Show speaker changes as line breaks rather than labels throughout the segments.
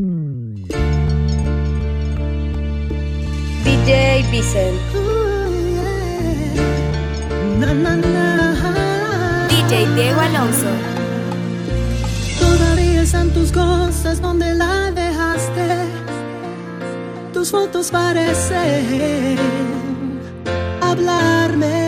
Mm. DJ Vicent. Na, na, na. DJ Diego Alonso.
Todavía están tus cosas donde la dejaste. Tus fotos parecen hablarme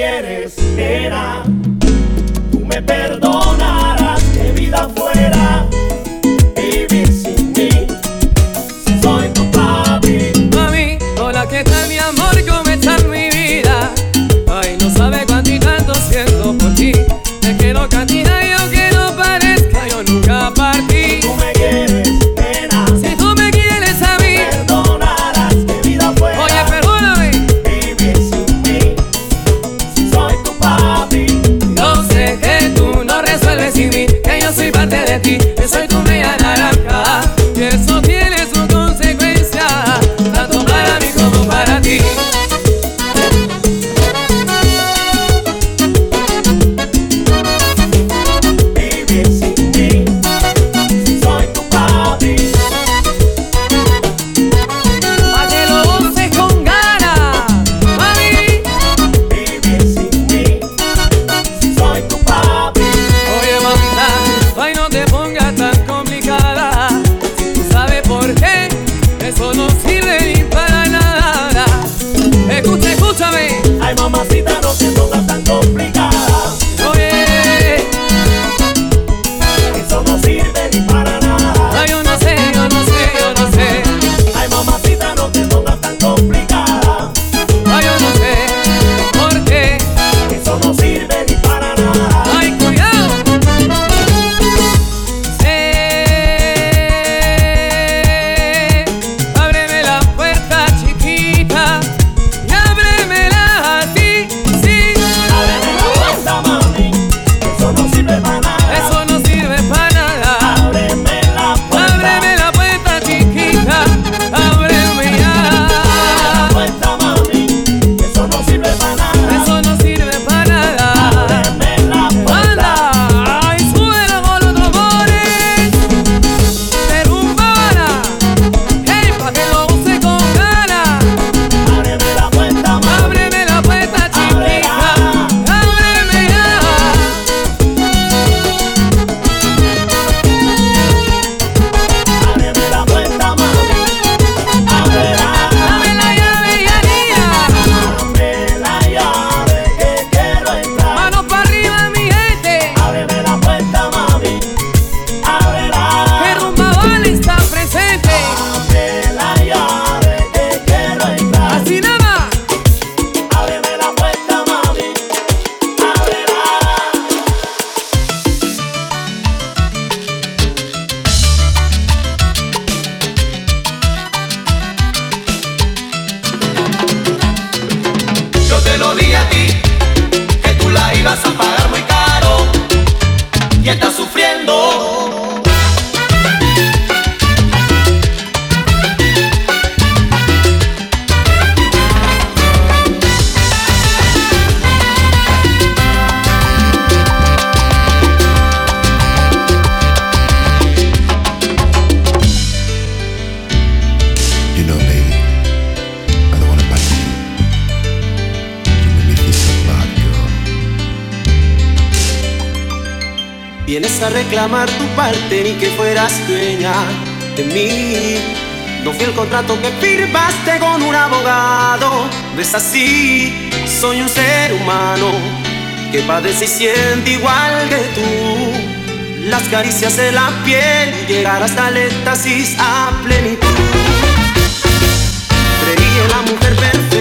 quieres era, tú me
perdonas. contrato que firmaste con un abogado. No es así, soy un ser humano que padece y siente igual que tú. Las caricias de la piel, llegar hasta el éxtasis a plenitud. Creí en la mujer perfecta.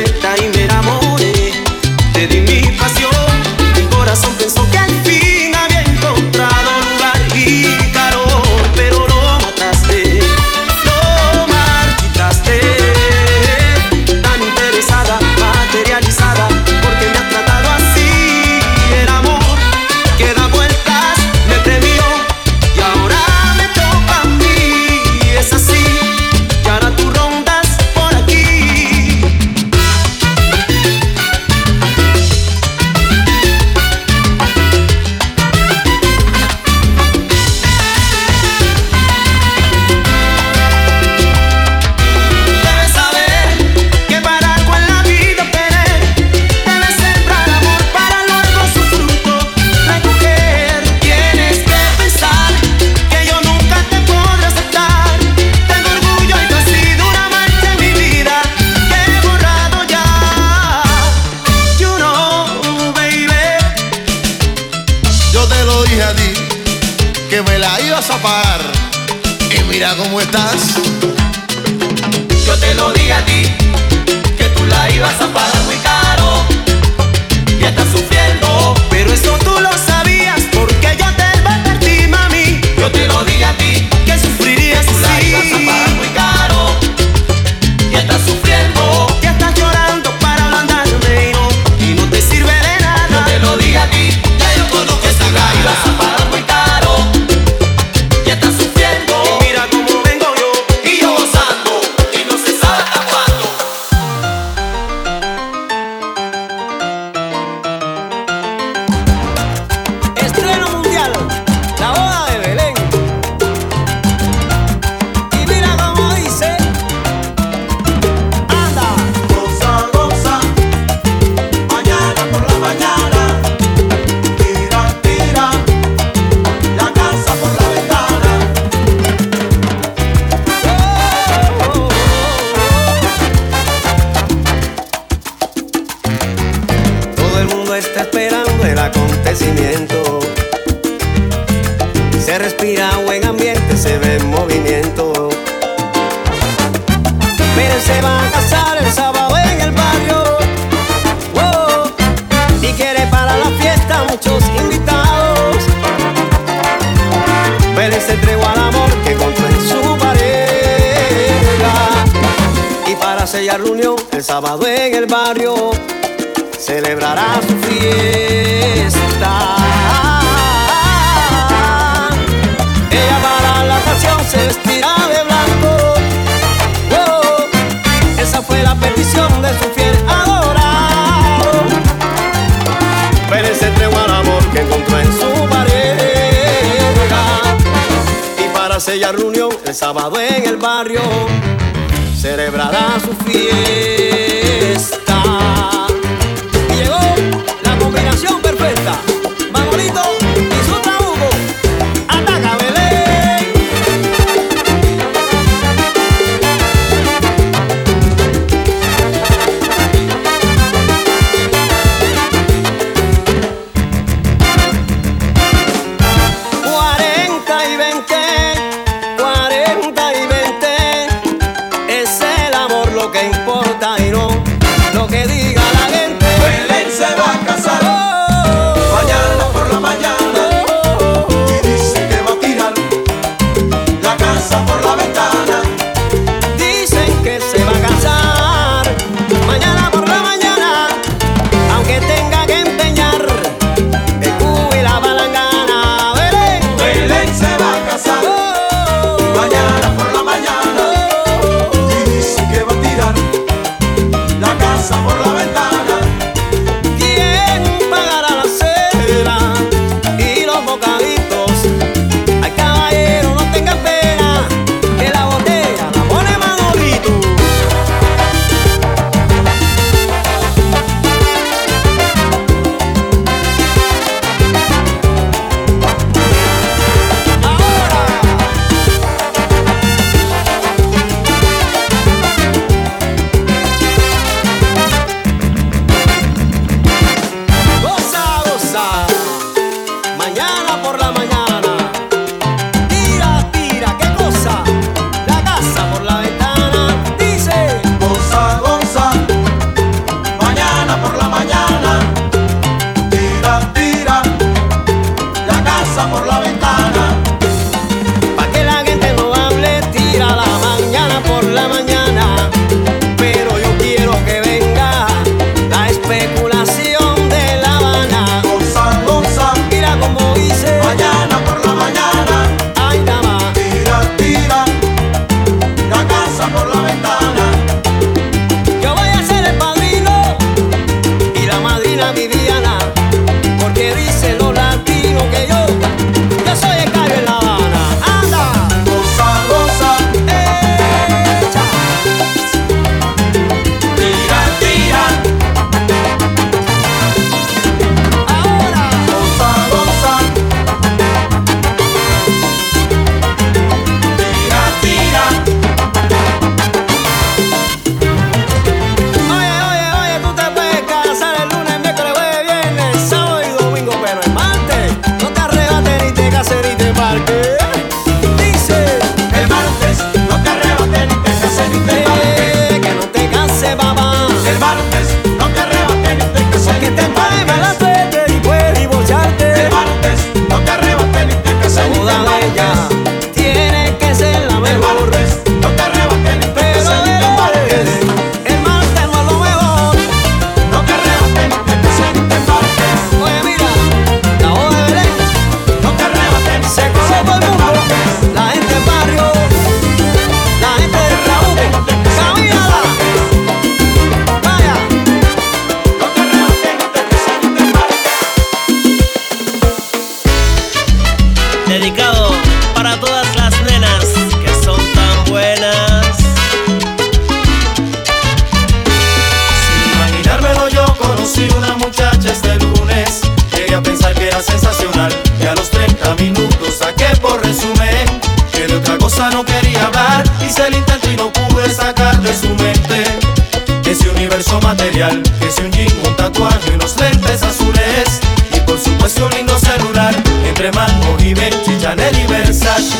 Mango, Givenchy, Chanel y Versace.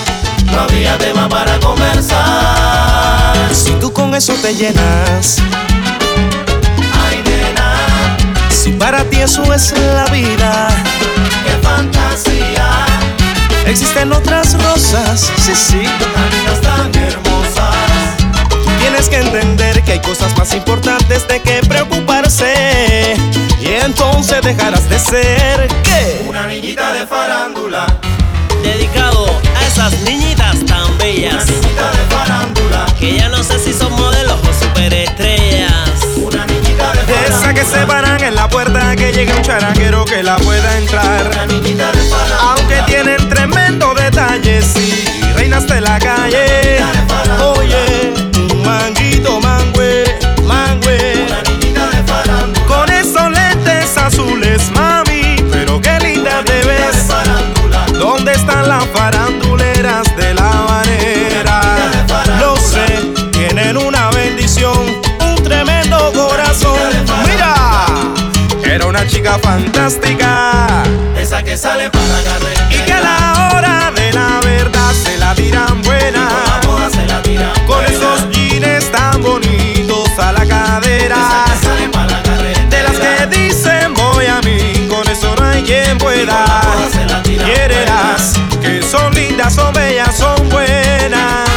No había tema para conversar.
Si tú con eso te llenas,
Ay, nena,
si para ti eso es la vida,
qué fantasía.
existen otras rosas, sí, sí.
Amigas tan hermosas.
Tienes que entender que hay cosas más importantes de que preocuparse. Y entonces dejarás de ser que
Una niñita de farándula.
Dedicado a esas niñitas tan
Una
bellas
niñita de farándula.
que ya no sé si son modelos o superestrellas.
Una niñita de
de
farándula.
esa que se paran en la puerta que llegue un charanguero que la pueda
Una
entrar.
niñita de farándula.
Aunque tienen tremendo detalle, sí, reinas de la calle. Oye, un manguito, las faranduleras de la manera? Lo sé, tienen una bendición, un tremendo corazón. Mira, era una chica fantástica
Esa que sale para la carretera.
y que a la hora de la verdad se la tiran buena.
Con
esos jeans tan bonitos a la cadera. De las que dicen voy a mí, con eso no hay quien pueda. Son lindas, son bellas, son buenas.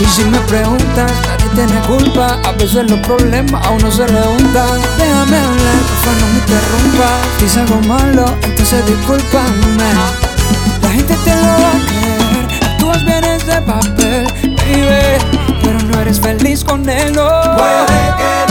Y
si me
preguntas, nadie tiene culpa. A veces los problemas a uno se le juntan. Déjame hablar, porfa, no me interrumpas. Si salgo malo, entonces discúlpame. La gente te lo va a creer. Actúas bien de papel, baby. Pero no eres feliz con él, no.
Puede que